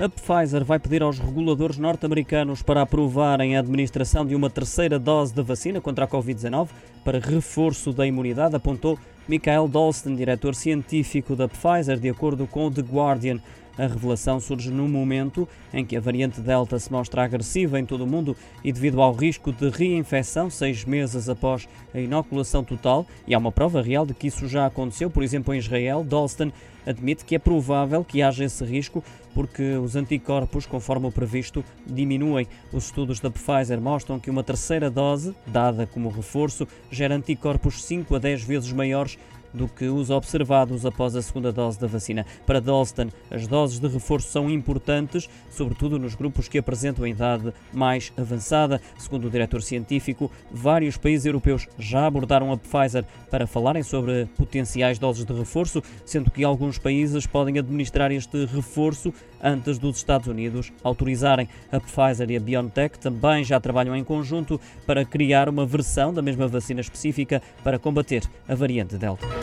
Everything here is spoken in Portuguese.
A Pfizer vai pedir aos reguladores norte-americanos para aprovarem a administração de uma terceira dose de vacina contra a Covid-19 para reforço da imunidade, apontou Michael Dalston, diretor científico da Pfizer, de acordo com The Guardian. A revelação surge num momento em que a variante Delta se mostra agressiva em todo o mundo e devido ao risco de reinfecção seis meses após a inoculação total, e há uma prova real de que isso já aconteceu, por exemplo, em Israel, Dalston admite que é provável que haja esse risco porque os anticorpos, conforme o previsto, diminuem. Os estudos da Pfizer mostram que uma terceira dose, dada como reforço, gera anticorpos 5 a 10 vezes maiores do que os observados após a segunda dose da vacina. Para Dalston, as doses de reforço são importantes, sobretudo nos grupos que apresentam a idade mais avançada. Segundo o diretor científico, vários países europeus já abordaram a Pfizer para falarem sobre potenciais doses de reforço, sendo que alguns países podem administrar este reforço antes dos Estados Unidos autorizarem. A Pfizer e a BioNTech também já trabalham em conjunto para criar uma versão da mesma vacina específica para combater a variante Delta.